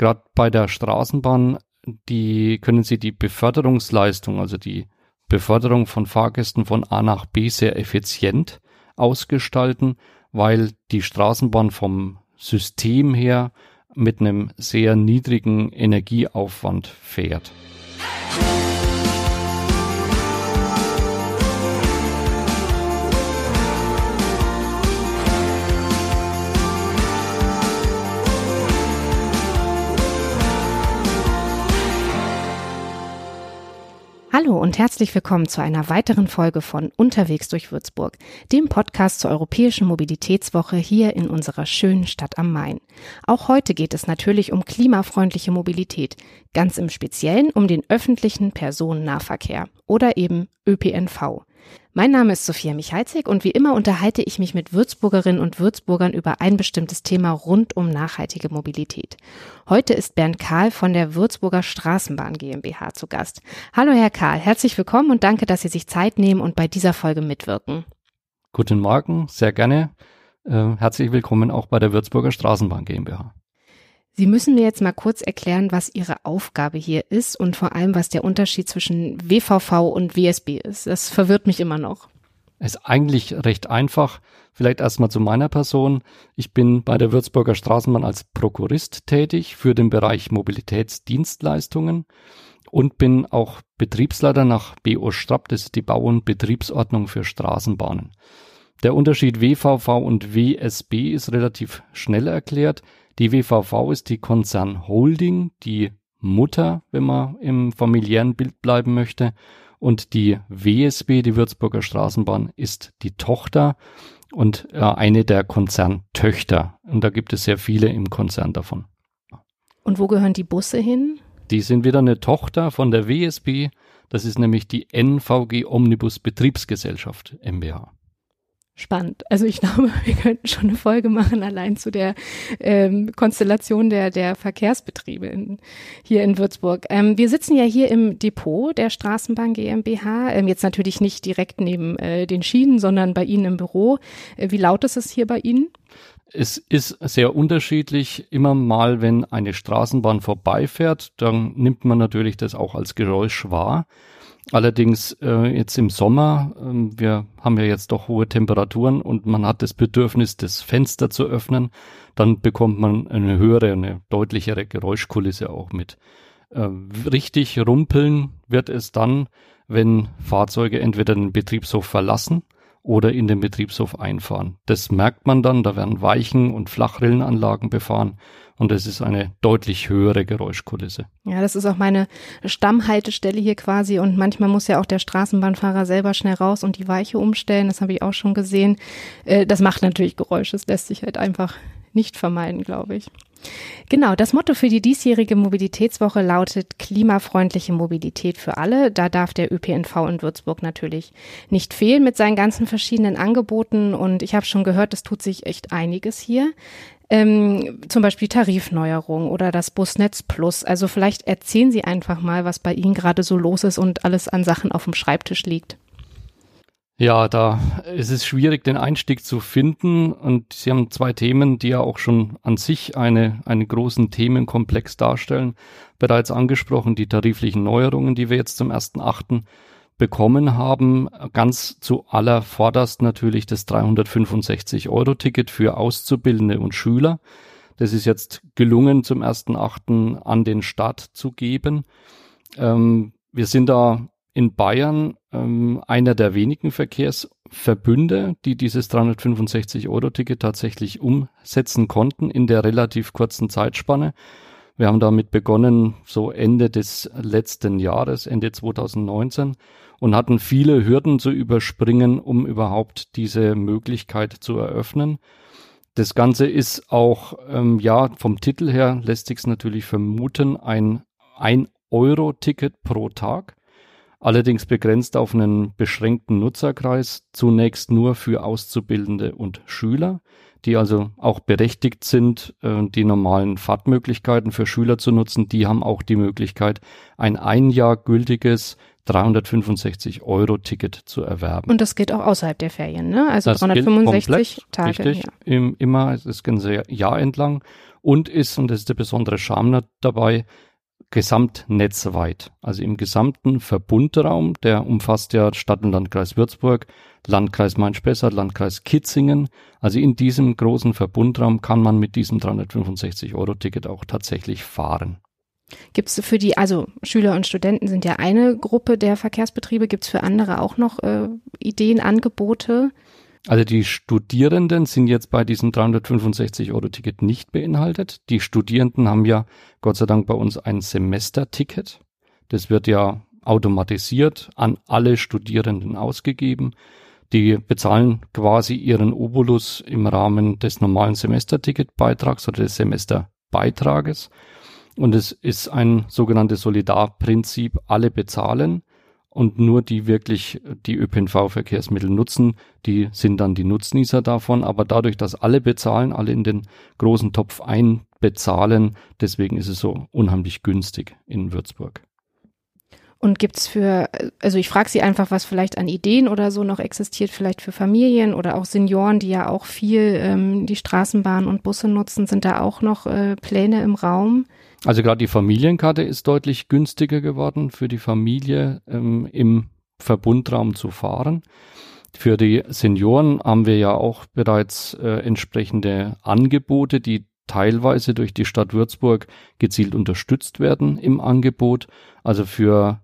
gerade bei der Straßenbahn, die können Sie die Beförderungsleistung, also die Beförderung von Fahrgästen von A nach B sehr effizient ausgestalten, weil die Straßenbahn vom System her mit einem sehr niedrigen Energieaufwand fährt. Hallo und herzlich willkommen zu einer weiteren Folge von Unterwegs durch Würzburg, dem Podcast zur Europäischen Mobilitätswoche hier in unserer schönen Stadt am Main. Auch heute geht es natürlich um klimafreundliche Mobilität, ganz im Speziellen um den öffentlichen Personennahverkehr oder eben ÖPNV. Mein Name ist Sophia Michalzig und wie immer unterhalte ich mich mit Würzburgerinnen und Würzburgern über ein bestimmtes Thema rund um nachhaltige Mobilität. Heute ist Bernd Karl von der Würzburger Straßenbahn GmbH zu Gast. Hallo Herr Karl, herzlich willkommen und danke, dass Sie sich Zeit nehmen und bei dieser Folge mitwirken. Guten Morgen, sehr gerne. Äh, herzlich willkommen auch bei der Würzburger Straßenbahn GmbH. Sie müssen mir jetzt mal kurz erklären, was Ihre Aufgabe hier ist und vor allem, was der Unterschied zwischen WVV und WSB ist. Das verwirrt mich immer noch. Es ist eigentlich recht einfach. Vielleicht erstmal zu meiner Person. Ich bin bei der Würzburger Straßenbahn als Prokurist tätig für den Bereich Mobilitätsdienstleistungen und bin auch Betriebsleiter nach BO Strapp, das ist die Bau- und Betriebsordnung für Straßenbahnen. Der Unterschied WVV und WSB ist relativ schnell erklärt. Die WVV ist die Konzern Holding, die Mutter, wenn man im familiären Bild bleiben möchte. Und die WSB, die Würzburger Straßenbahn, ist die Tochter und äh, eine der Konzerntöchter. Und da gibt es sehr viele im Konzern davon. Und wo gehören die Busse hin? Die sind wieder eine Tochter von der WSB. Das ist nämlich die NVG Omnibus Betriebsgesellschaft MBH spannend. Also ich glaube, wir könnten schon eine Folge machen, allein zu der ähm, Konstellation der, der Verkehrsbetriebe in, hier in Würzburg. Ähm, wir sitzen ja hier im Depot der Straßenbahn GmbH, ähm, jetzt natürlich nicht direkt neben äh, den Schienen, sondern bei Ihnen im Büro. Äh, wie laut ist es hier bei Ihnen? Es ist sehr unterschiedlich. Immer mal, wenn eine Straßenbahn vorbeifährt, dann nimmt man natürlich das auch als Geräusch wahr. Allerdings äh, jetzt im Sommer, äh, wir haben ja jetzt doch hohe Temperaturen und man hat das Bedürfnis, das Fenster zu öffnen, dann bekommt man eine höhere, eine deutlichere Geräuschkulisse auch mit. Äh, richtig rumpeln wird es dann, wenn Fahrzeuge entweder den Betriebshof verlassen oder in den Betriebshof einfahren. Das merkt man dann, da werden Weichen und Flachrillenanlagen befahren und es ist eine deutlich höhere Geräuschkulisse. Ja, das ist auch meine Stammhaltestelle hier quasi und manchmal muss ja auch der Straßenbahnfahrer selber schnell raus und die Weiche umstellen, das habe ich auch schon gesehen. Äh, das macht natürlich Geräusche, das lässt sich halt einfach nicht vermeiden, glaube ich. Genau, das Motto für die diesjährige Mobilitätswoche lautet klimafreundliche Mobilität für alle. Da darf der ÖPNV in Würzburg natürlich nicht fehlen mit seinen ganzen verschiedenen Angeboten. Und ich habe schon gehört, es tut sich echt einiges hier ähm, zum Beispiel Tarifneuerung oder das Busnetz Plus. Also vielleicht erzählen Sie einfach mal, was bei Ihnen gerade so los ist und alles an Sachen auf dem Schreibtisch liegt. Ja, da ist es schwierig, den Einstieg zu finden. Und Sie haben zwei Themen, die ja auch schon an sich eine, einen großen Themenkomplex darstellen. Bereits angesprochen, die tariflichen Neuerungen, die wir jetzt zum 1.8 bekommen haben. Ganz zu allervorderst natürlich das 365-Euro-Ticket für Auszubildende und Schüler. Das ist jetzt gelungen, zum 1.8. an den Start zu geben. Ähm, wir sind da in Bayern ähm, einer der wenigen Verkehrsverbünde, die dieses 365-Euro-Ticket tatsächlich umsetzen konnten in der relativ kurzen Zeitspanne. Wir haben damit begonnen, so Ende des letzten Jahres, Ende 2019 und hatten viele Hürden zu überspringen, um überhaupt diese Möglichkeit zu eröffnen. Das Ganze ist auch, ähm, ja, vom Titel her lässt sich natürlich vermuten, ein ein Euro-Ticket pro Tag. Allerdings begrenzt auf einen beschränkten Nutzerkreis, zunächst nur für Auszubildende und Schüler, die also auch berechtigt sind, äh, die normalen Fahrtmöglichkeiten für Schüler zu nutzen. Die haben auch die Möglichkeit, ein ein Jahr gültiges 365 Euro Ticket zu erwerben. Und das geht auch außerhalb der Ferien, ne? Also das 365 komplett, Tage. Richtig, ja. im, immer, es ist ein Jahr entlang und ist, und das ist der besondere Charme dabei, gesamtnetzweit. Also im gesamten Verbundraum, der umfasst ja Stadt- und Landkreis Würzburg, Landkreis Main-Spessart, Landkreis Kitzingen. Also in diesem großen Verbundraum kann man mit diesem 365-Euro-Ticket auch tatsächlich fahren. Gibt es für die, also Schüler und Studenten sind ja eine Gruppe der Verkehrsbetriebe, gibt es für andere auch noch äh, Ideen, Angebote? Also die Studierenden sind jetzt bei diesem 365-Euro-Ticket nicht beinhaltet. Die Studierenden haben ja Gott sei Dank bei uns ein Semesterticket. Das wird ja automatisiert an alle Studierenden ausgegeben. Die bezahlen quasi ihren Obolus im Rahmen des normalen Semesterticketbeitrags oder des Semesterbeitrages. Und es ist ein sogenanntes Solidarprinzip. Alle bezahlen und nur die wirklich die ÖPNV-Verkehrsmittel nutzen, die sind dann die Nutznießer davon. Aber dadurch, dass alle bezahlen, alle in den großen Topf einbezahlen, deswegen ist es so unheimlich günstig in Würzburg. Und gibt's für, also ich frage Sie einfach, was vielleicht an Ideen oder so noch existiert, vielleicht für Familien oder auch Senioren, die ja auch viel ähm, die Straßenbahn und Busse nutzen, sind da auch noch äh, Pläne im Raum? Also gerade die Familienkarte ist deutlich günstiger geworden für die Familie ähm, im Verbundraum zu fahren. Für die Senioren haben wir ja auch bereits äh, entsprechende Angebote, die teilweise durch die Stadt Würzburg gezielt unterstützt werden im Angebot. Also für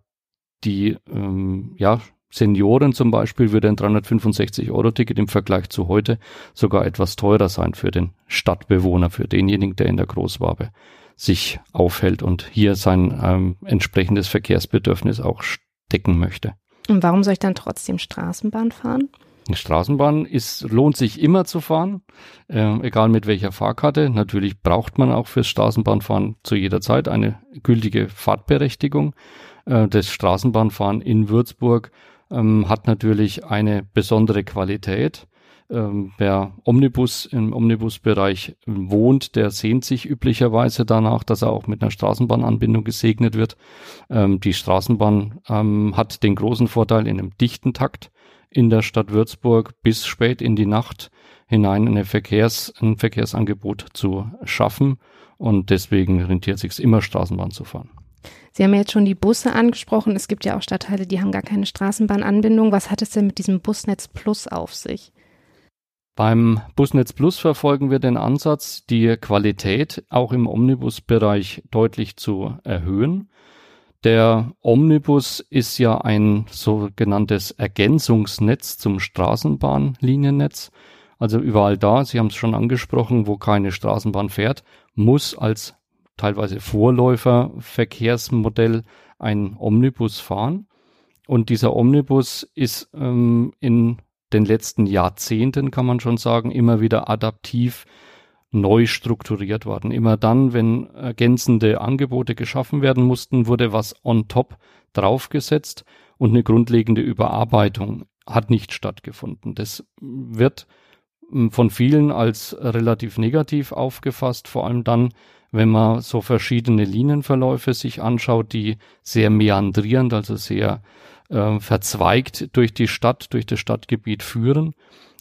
die ähm, ja, Senioren zum Beispiel würde ein 365-Euro-Ticket im Vergleich zu heute sogar etwas teurer sein für den Stadtbewohner, für denjenigen, der in der Großwabe sich aufhält und hier sein ähm, entsprechendes Verkehrsbedürfnis auch decken möchte. Und warum soll ich dann trotzdem Straßenbahn fahren? Straßenbahn ist, lohnt sich immer zu fahren, äh, egal mit welcher Fahrkarte. Natürlich braucht man auch fürs Straßenbahnfahren zu jeder Zeit eine gültige Fahrtberechtigung. Äh, das Straßenbahnfahren in Würzburg ähm, hat natürlich eine besondere Qualität. Ähm, wer Omnibus im Omnibusbereich wohnt, der sehnt sich üblicherweise danach, dass er auch mit einer Straßenbahnanbindung gesegnet wird. Ähm, die Straßenbahn ähm, hat den großen Vorteil in einem dichten Takt in der Stadt Würzburg bis spät in die Nacht hinein eine Verkehrs, ein Verkehrsangebot zu schaffen und deswegen rentiert sich immer Straßenbahn zu fahren. Sie haben ja jetzt schon die Busse angesprochen. Es gibt ja auch Stadtteile, die haben gar keine Straßenbahnanbindung. Was hat es denn mit diesem Busnetz Plus auf sich? Beim Busnetz Plus verfolgen wir den Ansatz, die Qualität auch im Omnibusbereich deutlich zu erhöhen. Der Omnibus ist ja ein sogenanntes Ergänzungsnetz zum Straßenbahnliniennetz. Also überall da, Sie haben es schon angesprochen, wo keine Straßenbahn fährt, muss als teilweise Vorläuferverkehrsmodell ein Omnibus fahren. Und dieser Omnibus ist ähm, in den letzten Jahrzehnten, kann man schon sagen, immer wieder adaptiv neu strukturiert worden. Immer dann, wenn ergänzende Angebote geschaffen werden mussten, wurde was on top draufgesetzt und eine grundlegende Überarbeitung hat nicht stattgefunden. Das wird hm, von vielen als relativ negativ aufgefasst, vor allem dann, wenn man so verschiedene Linienverläufe sich anschaut, die sehr meandrierend, also sehr äh, verzweigt durch die Stadt, durch das Stadtgebiet führen.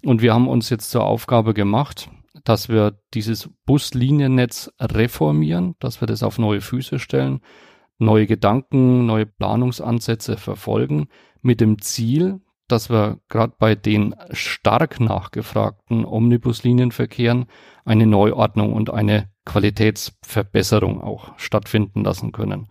Und wir haben uns jetzt zur Aufgabe gemacht, dass wir dieses Busliniennetz reformieren, dass wir das auf neue Füße stellen, neue Gedanken, neue Planungsansätze verfolgen, mit dem Ziel, dass wir gerade bei den stark nachgefragten Omnibuslinienverkehren eine Neuordnung und eine Qualitätsverbesserung auch stattfinden lassen können.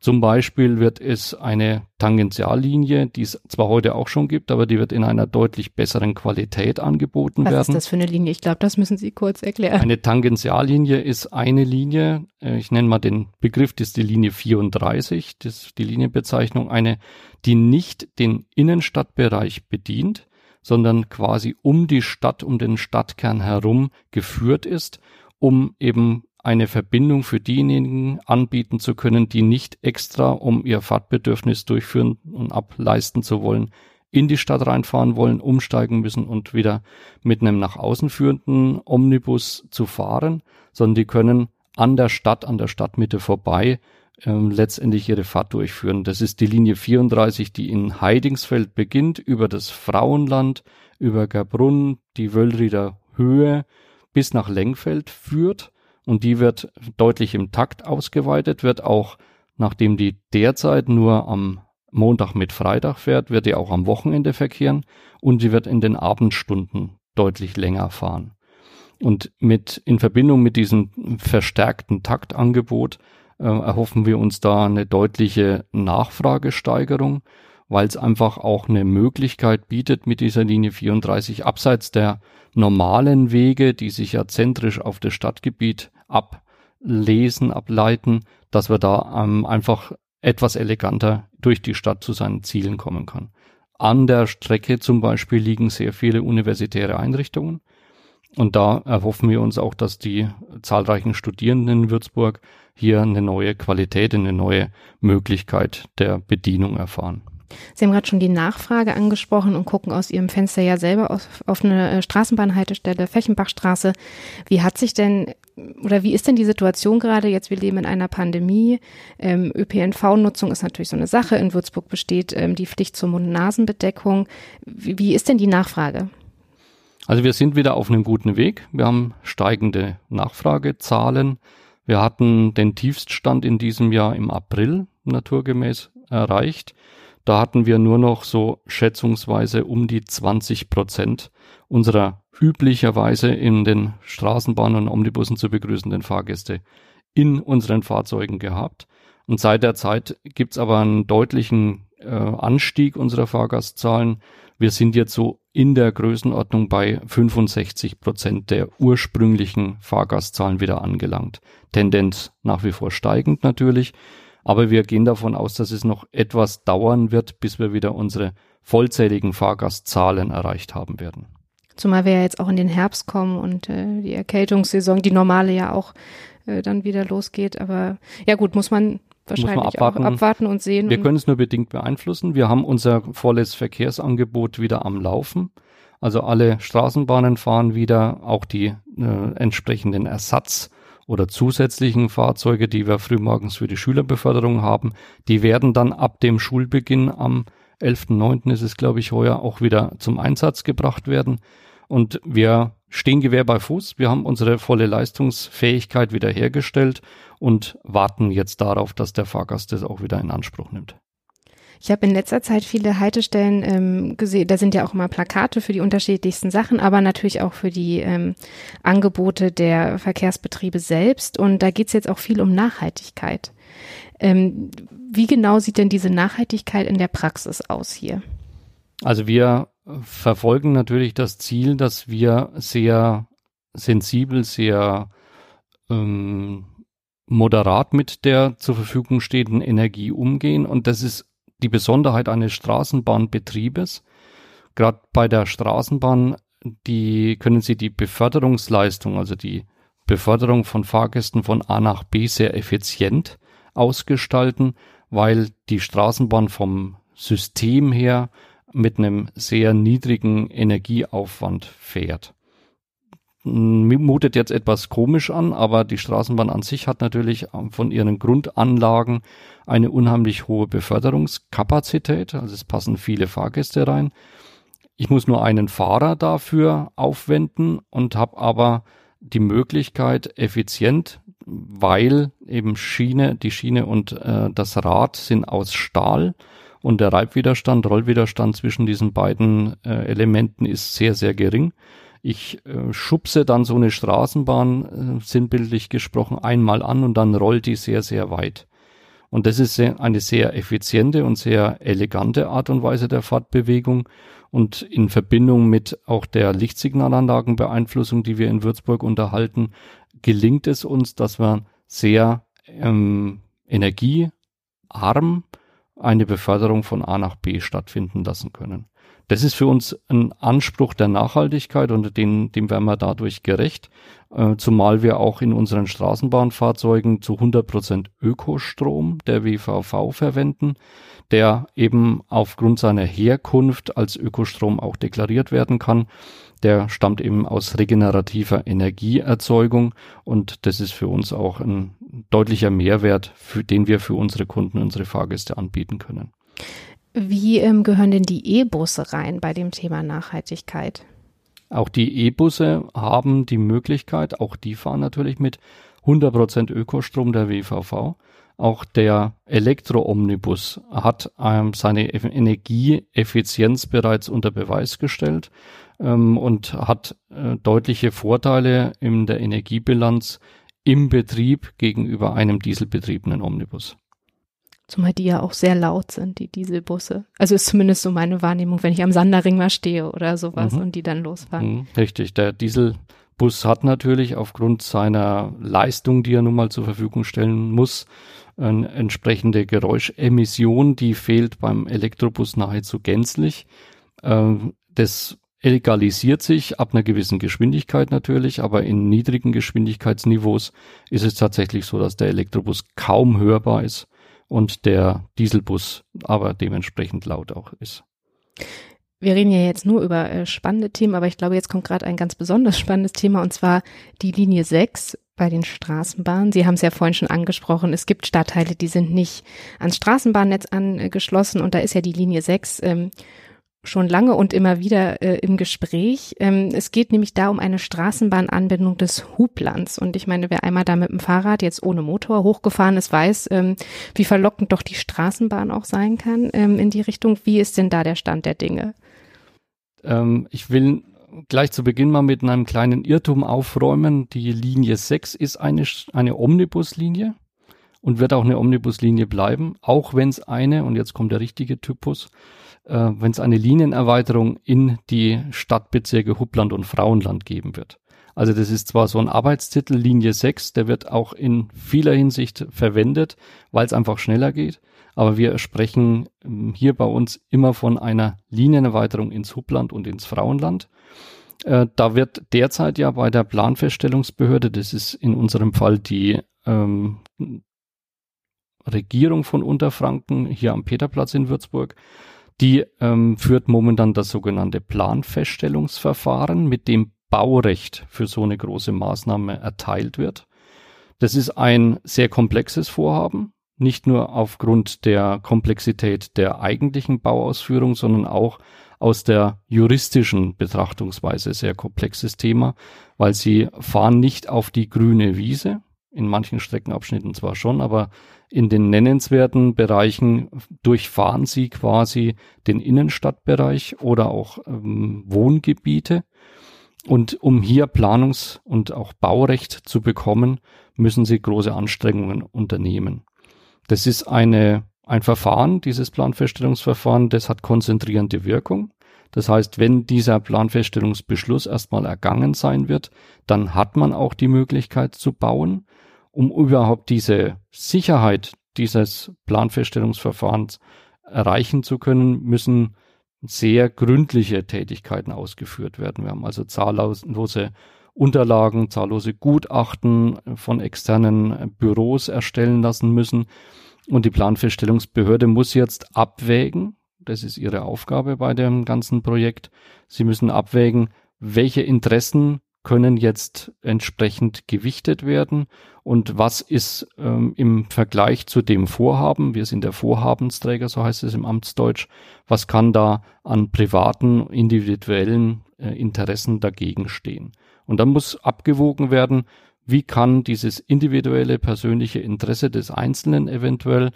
Zum Beispiel wird es eine Tangentiallinie, die es zwar heute auch schon gibt, aber die wird in einer deutlich besseren Qualität angeboten Was werden. Was ist das für eine Linie? Ich glaube, das müssen Sie kurz erklären. Eine Tangentiallinie ist eine Linie, äh, ich nenne mal den Begriff, das ist die Linie 34, das ist die Linienbezeichnung, eine, die nicht den Innenstadtbereich bedient, sondern quasi um die Stadt, um den Stadtkern herum geführt ist, um eben eine Verbindung für diejenigen anbieten zu können, die nicht extra, um ihr Fahrtbedürfnis durchführen und ableisten zu wollen, in die Stadt reinfahren wollen, umsteigen müssen und wieder mit einem nach außen führenden Omnibus zu fahren, sondern die können an der Stadt, an der Stadtmitte vorbei ähm, letztendlich ihre Fahrt durchführen. Das ist die Linie 34, die in Heidingsfeld beginnt, über das Frauenland, über Gerbrunn, die Wöllrieder Höhe bis nach Lengfeld führt und die wird deutlich im Takt ausgeweitet, wird auch, nachdem die derzeit nur am Montag mit Freitag fährt, wird die auch am Wochenende verkehren und sie wird in den Abendstunden deutlich länger fahren. Und mit, in Verbindung mit diesem verstärkten Taktangebot äh, erhoffen wir uns da eine deutliche Nachfragesteigerung, weil es einfach auch eine Möglichkeit bietet mit dieser Linie 34 abseits der normalen Wege, die sich ja zentrisch auf das Stadtgebiet ablesen, ableiten, dass wir da ähm, einfach etwas eleganter durch die Stadt zu seinen Zielen kommen kann. An der Strecke zum Beispiel liegen sehr viele universitäre Einrichtungen. Und da erhoffen wir uns auch, dass die zahlreichen Studierenden in Würzburg hier eine neue Qualität, eine neue Möglichkeit der Bedienung erfahren. Sie haben gerade schon die Nachfrage angesprochen und gucken aus Ihrem Fenster ja selber auf, auf eine äh, Straßenbahnhaltestelle, Fechenbachstraße. Wie hat sich denn oder wie ist denn die Situation gerade? Jetzt, wir leben in einer Pandemie. Ähm, ÖPNV-Nutzung ist natürlich so eine Sache. In Würzburg besteht ähm, die Pflicht zur Mund-Nasen-Bedeckung. Wie, wie ist denn die Nachfrage? Also wir sind wieder auf einem guten Weg. Wir haben steigende Nachfragezahlen. Wir hatten den Tiefststand in diesem Jahr im April naturgemäß erreicht. Da hatten wir nur noch so schätzungsweise um die 20 Prozent unserer üblicherweise in den Straßenbahnen und Omnibussen zu begrüßenden Fahrgäste in unseren Fahrzeugen gehabt. Und seit der Zeit gibt's aber einen deutlichen äh, Anstieg unserer Fahrgastzahlen. Wir sind jetzt so in der Größenordnung bei 65 Prozent der ursprünglichen Fahrgastzahlen wieder angelangt. Tendenz nach wie vor steigend natürlich. Aber wir gehen davon aus, dass es noch etwas dauern wird, bis wir wieder unsere vollzähligen Fahrgastzahlen erreicht haben werden. Zumal wir ja jetzt auch in den Herbst kommen und äh, die Erkältungssaison, die normale ja auch äh, dann wieder losgeht. Aber ja gut, muss man wahrscheinlich muss man abwarten. auch abwarten und sehen. Wir und können es nur bedingt beeinflussen. Wir haben unser volles Verkehrsangebot wieder am Laufen. Also alle Straßenbahnen fahren wieder, auch die äh, entsprechenden Ersatz- oder zusätzlichen Fahrzeuge, die wir frühmorgens für die Schülerbeförderung haben, die werden dann ab dem Schulbeginn am 11.9. ist es, glaube ich, heuer auch wieder zum Einsatz gebracht werden. Und wir stehen Gewehr bei Fuß. Wir haben unsere volle Leistungsfähigkeit wiederhergestellt und warten jetzt darauf, dass der Fahrgast das auch wieder in Anspruch nimmt. Ich habe in letzter Zeit viele Haltestellen ähm, gesehen. Da sind ja auch immer Plakate für die unterschiedlichsten Sachen, aber natürlich auch für die ähm, Angebote der Verkehrsbetriebe selbst. Und da geht es jetzt auch viel um Nachhaltigkeit. Ähm, wie genau sieht denn diese Nachhaltigkeit in der Praxis aus hier? Also wir verfolgen natürlich das Ziel, dass wir sehr sensibel, sehr ähm, moderat mit der zur Verfügung stehenden Energie umgehen. Und das ist die Besonderheit eines Straßenbahnbetriebes. Gerade bei der Straßenbahn, die können Sie die Beförderungsleistung, also die Beförderung von Fahrgästen von A nach B sehr effizient ausgestalten, weil die Straßenbahn vom System her mit einem sehr niedrigen Energieaufwand fährt. Mutet jetzt etwas komisch an, aber die Straßenbahn an sich hat natürlich von ihren Grundanlagen eine unheimlich hohe Beförderungskapazität, also es passen viele Fahrgäste rein. Ich muss nur einen Fahrer dafür aufwenden und habe aber die Möglichkeit, effizient, weil eben Schiene, die Schiene und äh, das Rad sind aus Stahl und der Reibwiderstand, Rollwiderstand zwischen diesen beiden äh, Elementen ist sehr, sehr gering. Ich äh, schubse dann so eine Straßenbahn, äh, sinnbildlich gesprochen, einmal an und dann rollt die sehr, sehr weit. Und das ist eine sehr effiziente und sehr elegante Art und Weise der Fahrtbewegung. Und in Verbindung mit auch der Lichtsignalanlagenbeeinflussung, die wir in Würzburg unterhalten, gelingt es uns, dass wir sehr ähm, energiearm eine Beförderung von A nach B stattfinden lassen können. Das ist für uns ein Anspruch der Nachhaltigkeit und den, dem werden wir dadurch gerecht, äh, zumal wir auch in unseren Straßenbahnfahrzeugen zu 100 Prozent Ökostrom der WVV verwenden, der eben aufgrund seiner Herkunft als Ökostrom auch deklariert werden kann. Der stammt eben aus regenerativer Energieerzeugung und das ist für uns auch ein deutlicher Mehrwert, für den wir für unsere Kunden, unsere Fahrgäste anbieten können. Wie ähm, gehören denn die E-Busse rein bei dem Thema Nachhaltigkeit? Auch die E-Busse haben die Möglichkeit, auch die fahren natürlich mit 100% Ökostrom der WVV. Auch der Elektro-Omnibus hat ähm, seine Energieeffizienz bereits unter Beweis gestellt ähm, und hat äh, deutliche Vorteile in der Energiebilanz im Betrieb gegenüber einem dieselbetriebenen Omnibus. Zumal die ja auch sehr laut sind, die Dieselbusse. Also ist zumindest so meine Wahrnehmung, wenn ich am Sanderring mal stehe oder sowas mhm. und die dann losfahren. Mhm, richtig, der Dieselbus hat natürlich aufgrund seiner Leistung, die er nun mal zur Verfügung stellen muss, eine entsprechende Geräuschemission, die fehlt beim Elektrobus nahezu gänzlich. Ähm, das egalisiert sich ab einer gewissen Geschwindigkeit natürlich, aber in niedrigen Geschwindigkeitsniveaus ist es tatsächlich so, dass der Elektrobus kaum hörbar ist und der Dieselbus aber dementsprechend laut auch ist. Wir reden ja jetzt nur über äh, spannende Themen, aber ich glaube, jetzt kommt gerade ein ganz besonders spannendes Thema und zwar die Linie 6 bei den Straßenbahnen. Sie haben es ja vorhin schon angesprochen. Es gibt Stadtteile, die sind nicht ans Straßenbahnnetz angeschlossen und da ist ja die Linie 6 ähm, schon lange und immer wieder äh, im Gespräch. Ähm, es geht nämlich da um eine Straßenbahnanbindung des Hublands. Und ich meine, wer einmal da mit dem Fahrrad jetzt ohne Motor hochgefahren ist, weiß, ähm, wie verlockend doch die Straßenbahn auch sein kann ähm, in die Richtung. Wie ist denn da der Stand der Dinge? Ähm, ich will gleich zu Beginn mal mit einem kleinen Irrtum aufräumen. Die Linie 6 ist eine, eine Omnibuslinie und wird auch eine Omnibuslinie bleiben, auch wenn es eine, und jetzt kommt der richtige Typus, äh, wenn es eine Linienerweiterung in die Stadtbezirke Hubland und Frauenland geben wird. Also das ist zwar so ein Arbeitstitel, Linie 6, der wird auch in vieler Hinsicht verwendet, weil es einfach schneller geht. Aber wir sprechen ähm, hier bei uns immer von einer Linienerweiterung ins Hubland und ins Frauenland. Äh, da wird derzeit ja bei der Planfeststellungsbehörde, das ist in unserem Fall die ähm, Regierung von Unterfranken hier am Peterplatz in Würzburg, die ähm, führt momentan das sogenannte Planfeststellungsverfahren, mit dem Baurecht für so eine große Maßnahme erteilt wird. Das ist ein sehr komplexes Vorhaben, nicht nur aufgrund der Komplexität der eigentlichen Bauausführung, sondern auch aus der juristischen Betrachtungsweise sehr komplexes Thema, weil sie fahren nicht auf die grüne Wiese, in manchen Streckenabschnitten zwar schon, aber in den nennenswerten Bereichen durchfahren sie quasi den Innenstadtbereich oder auch ähm, Wohngebiete. Und um hier Planungs- und auch Baurecht zu bekommen, müssen sie große Anstrengungen unternehmen. Das ist eine, ein Verfahren, dieses Planfeststellungsverfahren, das hat konzentrierende Wirkung. Das heißt, wenn dieser Planfeststellungsbeschluss erstmal ergangen sein wird, dann hat man auch die Möglichkeit zu bauen um überhaupt diese Sicherheit dieses Planfeststellungsverfahrens erreichen zu können, müssen sehr gründliche Tätigkeiten ausgeführt werden. Wir haben also zahllose Unterlagen, zahllose Gutachten von externen Büros erstellen lassen müssen. Und die Planfeststellungsbehörde muss jetzt abwägen, das ist ihre Aufgabe bei dem ganzen Projekt, sie müssen abwägen, welche Interessen können jetzt entsprechend gewichtet werden? Und was ist ähm, im Vergleich zu dem Vorhaben, wir sind der Vorhabensträger, so heißt es im Amtsdeutsch, was kann da an privaten, individuellen äh, Interessen dagegen stehen. Und dann muss abgewogen werden, wie kann dieses individuelle persönliche Interesse des Einzelnen eventuell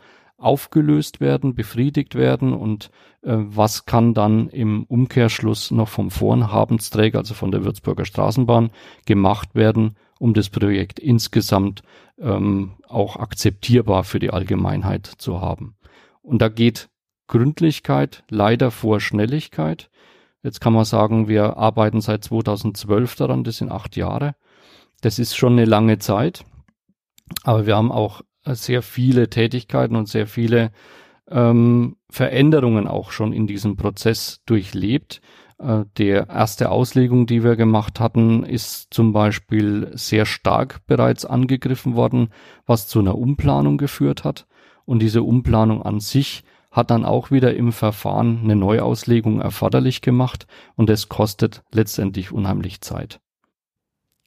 aufgelöst werden, befriedigt werden und äh, was kann dann im Umkehrschluss noch vom Vorhabensträger, also von der Würzburger Straßenbahn, gemacht werden, um das Projekt insgesamt ähm, auch akzeptierbar für die Allgemeinheit zu haben. Und da geht Gründlichkeit leider vor Schnelligkeit. Jetzt kann man sagen, wir arbeiten seit 2012 daran, das sind acht Jahre. Das ist schon eine lange Zeit. Aber wir haben auch sehr viele Tätigkeiten und sehr viele ähm, Veränderungen auch schon in diesem Prozess durchlebt. Äh, der erste Auslegung, die wir gemacht hatten, ist zum Beispiel sehr stark bereits angegriffen worden, was zu einer Umplanung geführt hat. Und diese Umplanung an sich hat dann auch wieder im Verfahren eine Neuauslegung erforderlich gemacht und es kostet letztendlich unheimlich Zeit.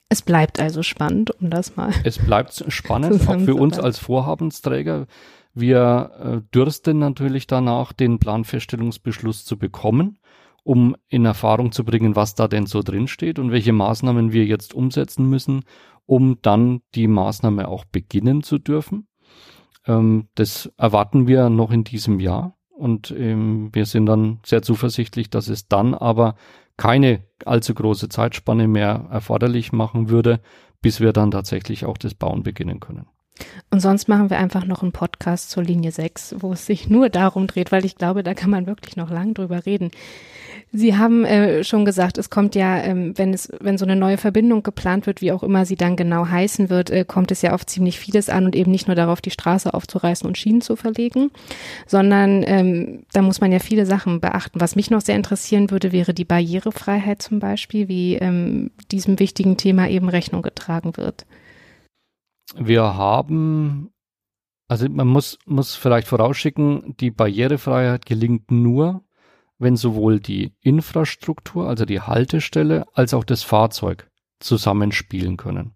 Es bleibt also spannend, um das mal. Es bleibt spannend, auch für uns als Vorhabensträger. Wir äh, dürsten natürlich danach, den Planfeststellungsbeschluss zu bekommen, um in Erfahrung zu bringen, was da denn so drin steht und welche Maßnahmen wir jetzt umsetzen müssen, um dann die Maßnahme auch beginnen zu dürfen. Ähm, das erwarten wir noch in diesem Jahr und ähm, wir sind dann sehr zuversichtlich, dass es dann aber keine allzu große Zeitspanne mehr erforderlich machen würde, bis wir dann tatsächlich auch das Bauen beginnen können. Und sonst machen wir einfach noch einen Podcast zur Linie 6, wo es sich nur darum dreht, weil ich glaube, da kann man wirklich noch lang drüber reden. Sie haben äh, schon gesagt, es kommt ja, ähm, wenn es, wenn so eine neue Verbindung geplant wird, wie auch immer sie dann genau heißen wird, äh, kommt es ja auf ziemlich vieles an und eben nicht nur darauf, die Straße aufzureißen und Schienen zu verlegen, sondern ähm, da muss man ja viele Sachen beachten. Was mich noch sehr interessieren würde, wäre die Barrierefreiheit zum Beispiel, wie ähm, diesem wichtigen Thema eben Rechnung getragen wird. Wir haben, also man muss, muss vielleicht vorausschicken, die Barrierefreiheit gelingt nur, wenn sowohl die Infrastruktur, also die Haltestelle, als auch das Fahrzeug zusammenspielen können.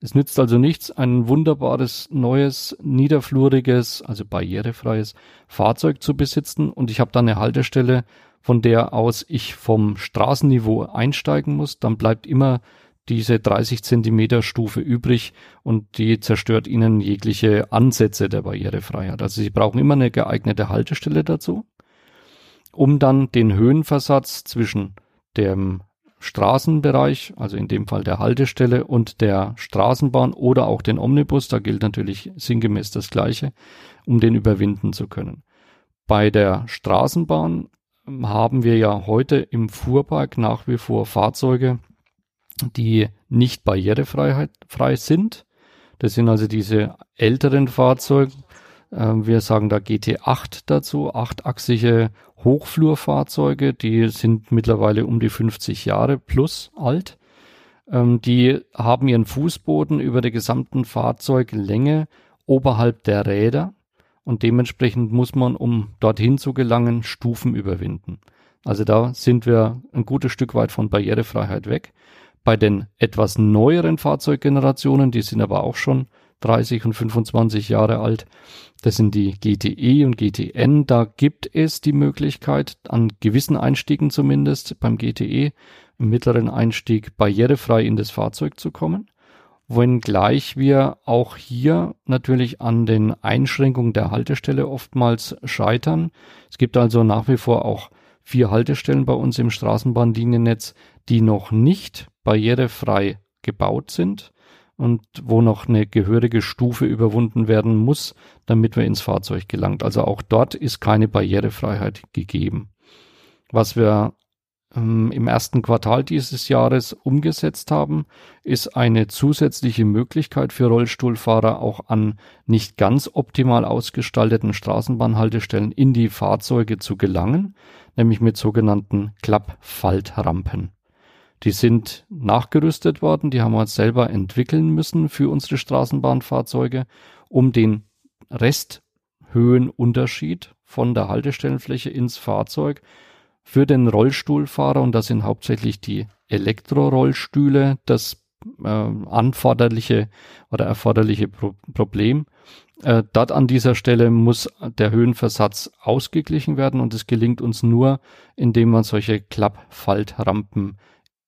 Es nützt also nichts, ein wunderbares, neues, niederfluriges, also barrierefreies Fahrzeug zu besitzen und ich habe dann eine Haltestelle, von der aus ich vom Straßenniveau einsteigen muss. Dann bleibt immer diese 30 Zentimeter Stufe übrig und die zerstört ihnen jegliche Ansätze der Barrierefreiheit. Also sie brauchen immer eine geeignete Haltestelle dazu, um dann den Höhenversatz zwischen dem Straßenbereich, also in dem Fall der Haltestelle und der Straßenbahn oder auch den Omnibus, da gilt natürlich sinngemäß das Gleiche, um den überwinden zu können. Bei der Straßenbahn haben wir ja heute im Fuhrpark nach wie vor Fahrzeuge, die nicht barrierefrei frei sind. Das sind also diese älteren Fahrzeuge. Ähm, wir sagen da GT8 dazu, achtachsige Hochflurfahrzeuge, die sind mittlerweile um die 50 Jahre plus alt. Ähm, die haben ihren Fußboden über der gesamten Fahrzeuglänge oberhalb der Räder und dementsprechend muss man, um dorthin zu gelangen, Stufen überwinden. Also da sind wir ein gutes Stück weit von Barrierefreiheit weg. Bei den etwas neueren Fahrzeuggenerationen, die sind aber auch schon 30 und 25 Jahre alt, das sind die GTE und GTN, da gibt es die Möglichkeit, an gewissen Einstiegen zumindest beim GTE, im mittleren Einstieg barrierefrei in das Fahrzeug zu kommen wenngleich wir auch hier natürlich an den Einschränkungen der Haltestelle oftmals scheitern. Es gibt also nach wie vor auch vier Haltestellen bei uns im Straßenbahnliniennetz, die noch nicht barrierefrei gebaut sind und wo noch eine gehörige Stufe überwunden werden muss, damit wir ins Fahrzeug gelangt. Also auch dort ist keine Barrierefreiheit gegeben. Was wir ähm, im ersten Quartal dieses Jahres umgesetzt haben, ist eine zusätzliche Möglichkeit für Rollstuhlfahrer auch an nicht ganz optimal ausgestalteten Straßenbahnhaltestellen in die Fahrzeuge zu gelangen, nämlich mit sogenannten Klappfaltrampen. Die sind nachgerüstet worden, die haben wir uns selber entwickeln müssen für unsere Straßenbahnfahrzeuge, um den Resthöhenunterschied von der Haltestellenfläche ins Fahrzeug für den Rollstuhlfahrer, und das sind hauptsächlich die Elektrorollstühle, das äh, anforderliche oder erforderliche Pro Problem. Äh, dort an dieser Stelle muss der Höhenversatz ausgeglichen werden und es gelingt uns nur, indem man solche Klappfaltrampen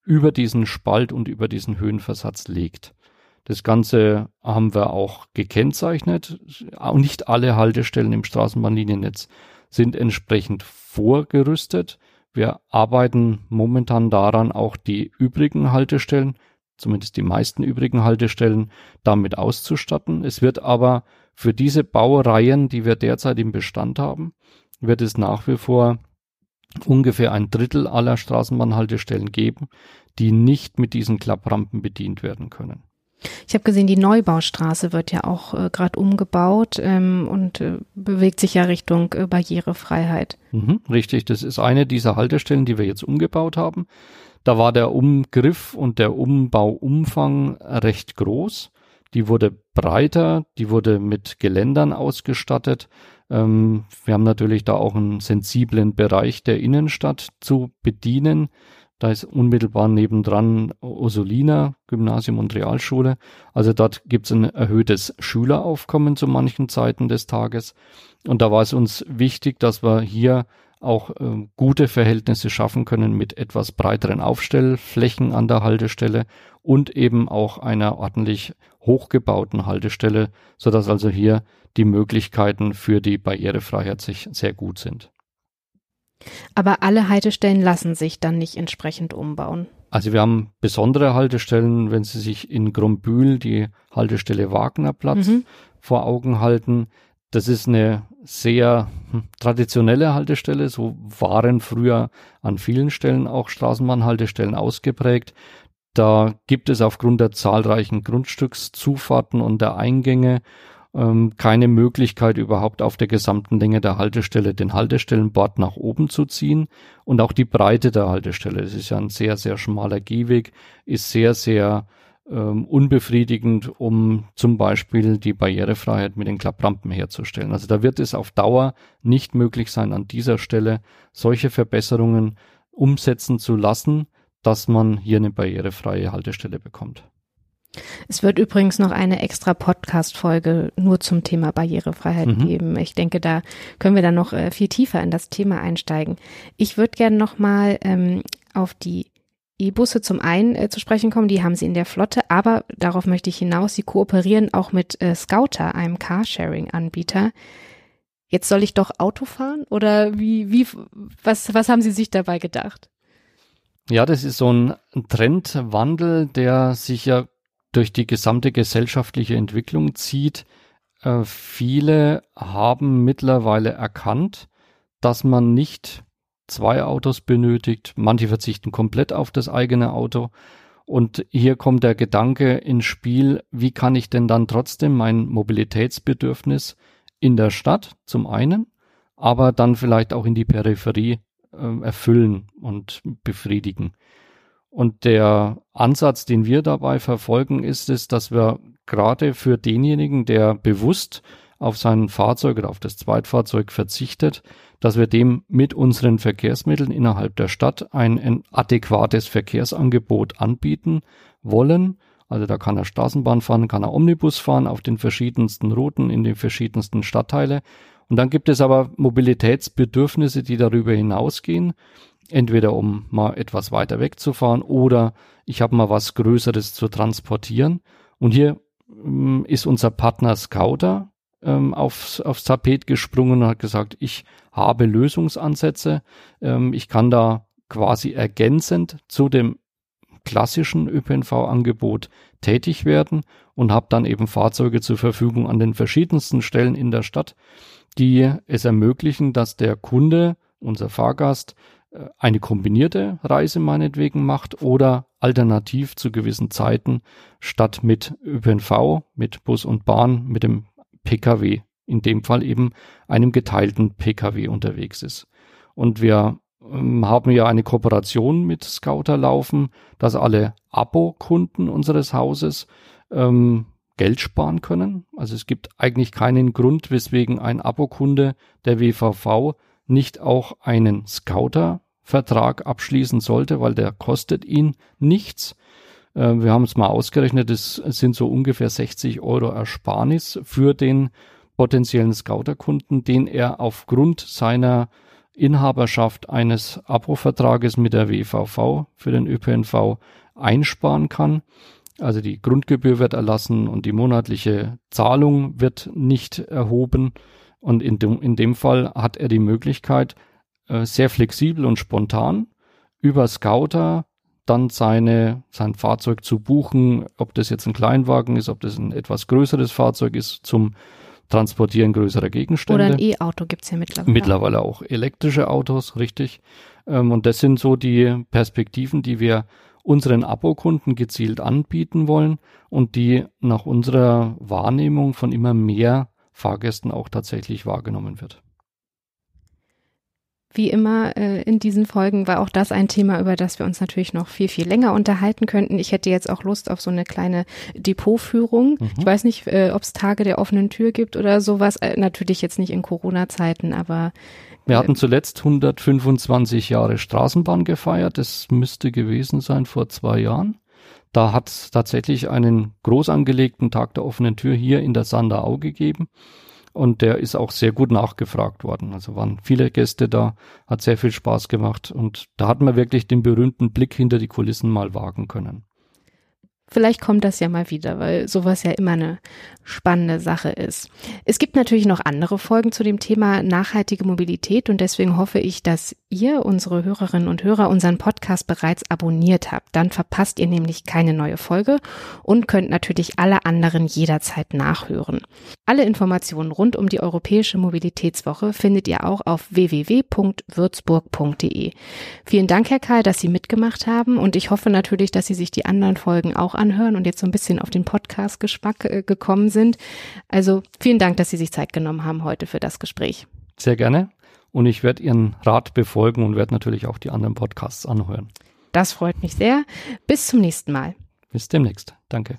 über diesen Spalt und über diesen Höhenversatz legt. Das Ganze haben wir auch gekennzeichnet. Nicht alle Haltestellen im Straßenbahnliniennetz sind entsprechend vorgerüstet. Wir arbeiten momentan daran, auch die übrigen Haltestellen, zumindest die meisten übrigen Haltestellen, damit auszustatten. Es wird aber für diese Baureihen, die wir derzeit im Bestand haben, wird es nach wie vor ungefähr ein Drittel aller Straßenbahnhaltestellen geben, die nicht mit diesen Klapprampen bedient werden können. Ich habe gesehen, die Neubaustraße wird ja auch äh, gerade umgebaut ähm, und äh, bewegt sich ja Richtung äh, Barrierefreiheit. Mhm, richtig, das ist eine dieser Haltestellen, die wir jetzt umgebaut haben. Da war der Umgriff und der Umbauumfang recht groß. Die wurde breiter, die wurde mit Geländern ausgestattet. Ähm, wir haben natürlich da auch einen sensiblen Bereich der Innenstadt zu bedienen. Da ist unmittelbar nebendran Ursulina, Gymnasium und Realschule. Also dort gibt es ein erhöhtes Schüleraufkommen zu manchen Zeiten des Tages. Und da war es uns wichtig, dass wir hier auch äh, gute Verhältnisse schaffen können mit etwas breiteren Aufstellflächen an der Haltestelle und eben auch einer ordentlich hochgebauten Haltestelle, sodass also hier die Möglichkeiten für die Barrierefreiheit sich sehr gut sind. Aber alle Haltestellen lassen sich dann nicht entsprechend umbauen. Also wir haben besondere Haltestellen, wenn Sie sich in Grombühl die Haltestelle Wagnerplatz mhm. vor Augen halten. Das ist eine sehr hm, traditionelle Haltestelle. So waren früher an vielen Stellen auch Straßenbahnhaltestellen ausgeprägt. Da gibt es aufgrund der zahlreichen Grundstückszufahrten und der Eingänge ähm, keine Möglichkeit überhaupt auf der gesamten Länge der Haltestelle den Haltestellenbord nach oben zu ziehen und auch die Breite der Haltestelle. Es ist ja ein sehr, sehr schmaler Gehweg, ist sehr, sehr ähm, unbefriedigend, um zum Beispiel die Barrierefreiheit mit den Klapprampen herzustellen. Also da wird es auf Dauer nicht möglich sein, an dieser Stelle solche Verbesserungen umsetzen zu lassen, dass man hier eine barrierefreie Haltestelle bekommt. Es wird übrigens noch eine extra Podcast-Folge nur zum Thema Barrierefreiheit mhm. geben. Ich denke, da können wir dann noch äh, viel tiefer in das Thema einsteigen. Ich würde gerne noch mal ähm, auf die E-Busse zum einen äh, zu sprechen kommen, die haben sie in der Flotte, aber darauf möchte ich hinaus, sie kooperieren auch mit äh, Scouter, einem Carsharing-Anbieter. Jetzt soll ich doch Auto fahren oder wie, wie, was, was haben Sie sich dabei gedacht? Ja, das ist so ein Trendwandel, der sich ja durch die gesamte gesellschaftliche Entwicklung zieht. Äh, viele haben mittlerweile erkannt, dass man nicht zwei Autos benötigt. Manche verzichten komplett auf das eigene Auto. Und hier kommt der Gedanke ins Spiel, wie kann ich denn dann trotzdem mein Mobilitätsbedürfnis in der Stadt zum einen, aber dann vielleicht auch in die Peripherie äh, erfüllen und befriedigen. Und der Ansatz, den wir dabei verfolgen, ist es, dass wir gerade für denjenigen, der bewusst auf sein Fahrzeug oder auf das Zweitfahrzeug verzichtet, dass wir dem mit unseren Verkehrsmitteln innerhalb der Stadt ein, ein adäquates Verkehrsangebot anbieten wollen. Also da kann er Straßenbahn fahren, kann er Omnibus fahren auf den verschiedensten Routen in den verschiedensten Stadtteile. Und dann gibt es aber Mobilitätsbedürfnisse, die darüber hinausgehen entweder um mal etwas weiter wegzufahren oder ich habe mal was Größeres zu transportieren. Und hier ähm, ist unser Partner Scouter ähm, aufs, aufs Tapet gesprungen und hat gesagt, ich habe Lösungsansätze. Ähm, ich kann da quasi ergänzend zu dem klassischen ÖPNV-Angebot tätig werden und habe dann eben Fahrzeuge zur Verfügung an den verschiedensten Stellen in der Stadt, die es ermöglichen, dass der Kunde, unser Fahrgast, eine kombinierte Reise meinetwegen macht oder alternativ zu gewissen Zeiten statt mit ÖPNV, mit Bus und Bahn, mit dem Pkw, in dem Fall eben einem geteilten Pkw unterwegs ist. Und wir ähm, haben ja eine Kooperation mit Scouter laufen, dass alle Abo-Kunden unseres Hauses ähm, Geld sparen können. Also es gibt eigentlich keinen Grund, weswegen ein Abokunde der WVV nicht auch einen Scouter-Vertrag abschließen sollte, weil der kostet ihn nichts. Äh, wir haben es mal ausgerechnet, es sind so ungefähr 60 Euro Ersparnis für den potenziellen Scouter-Kunden, den er aufgrund seiner Inhaberschaft eines Abo-Vertrages mit der WVV für den ÖPNV einsparen kann. Also die Grundgebühr wird erlassen und die monatliche Zahlung wird nicht erhoben. Und in dem, in dem Fall hat er die Möglichkeit, äh, sehr flexibel und spontan über Scouter dann seine, sein Fahrzeug zu buchen, ob das jetzt ein Kleinwagen ist, ob das ein etwas größeres Fahrzeug ist zum Transportieren größerer Gegenstände. Oder ein E-Auto gibt's ja mittlerweile. Mittlerweile auch elektrische Autos, richtig. Ähm, und das sind so die Perspektiven, die wir unseren Abokunden gezielt anbieten wollen und die nach unserer Wahrnehmung von immer mehr Fahrgästen auch tatsächlich wahrgenommen wird. Wie immer äh, in diesen Folgen war auch das ein Thema, über das wir uns natürlich noch viel, viel länger unterhalten könnten. Ich hätte jetzt auch Lust auf so eine kleine Depotführung. Mhm. Ich weiß nicht, äh, ob es Tage der offenen Tür gibt oder sowas. Äh, natürlich jetzt nicht in Corona-Zeiten, aber. Wir äh, hatten zuletzt 125 Jahre Straßenbahn gefeiert. Das müsste gewesen sein vor zwei Jahren. Da hat es tatsächlich einen groß angelegten Tag der offenen Tür hier in der Sanderau gegeben und der ist auch sehr gut nachgefragt worden. Also waren viele Gäste da, hat sehr viel Spaß gemacht und da hat man wirklich den berühmten Blick hinter die Kulissen mal wagen können. Vielleicht kommt das ja mal wieder, weil sowas ja immer eine spannende Sache ist. Es gibt natürlich noch andere Folgen zu dem Thema nachhaltige Mobilität und deswegen hoffe ich, dass ihr, unsere Hörerinnen und Hörer, unseren Podcast bereits abonniert habt. Dann verpasst ihr nämlich keine neue Folge und könnt natürlich alle anderen jederzeit nachhören. Alle Informationen rund um die Europäische Mobilitätswoche findet ihr auch auf www.würzburg.de. Vielen Dank, Herr Karl, dass Sie mitgemacht haben und ich hoffe natürlich, dass Sie sich die anderen Folgen auch anhören und jetzt so ein bisschen auf den Podcast-Geschmack äh, gekommen sind. Also vielen Dank, dass Sie sich Zeit genommen haben heute für das Gespräch. Sehr gerne. Und ich werde Ihren Rat befolgen und werde natürlich auch die anderen Podcasts anhören. Das freut mich sehr. Bis zum nächsten Mal. Bis demnächst. Danke.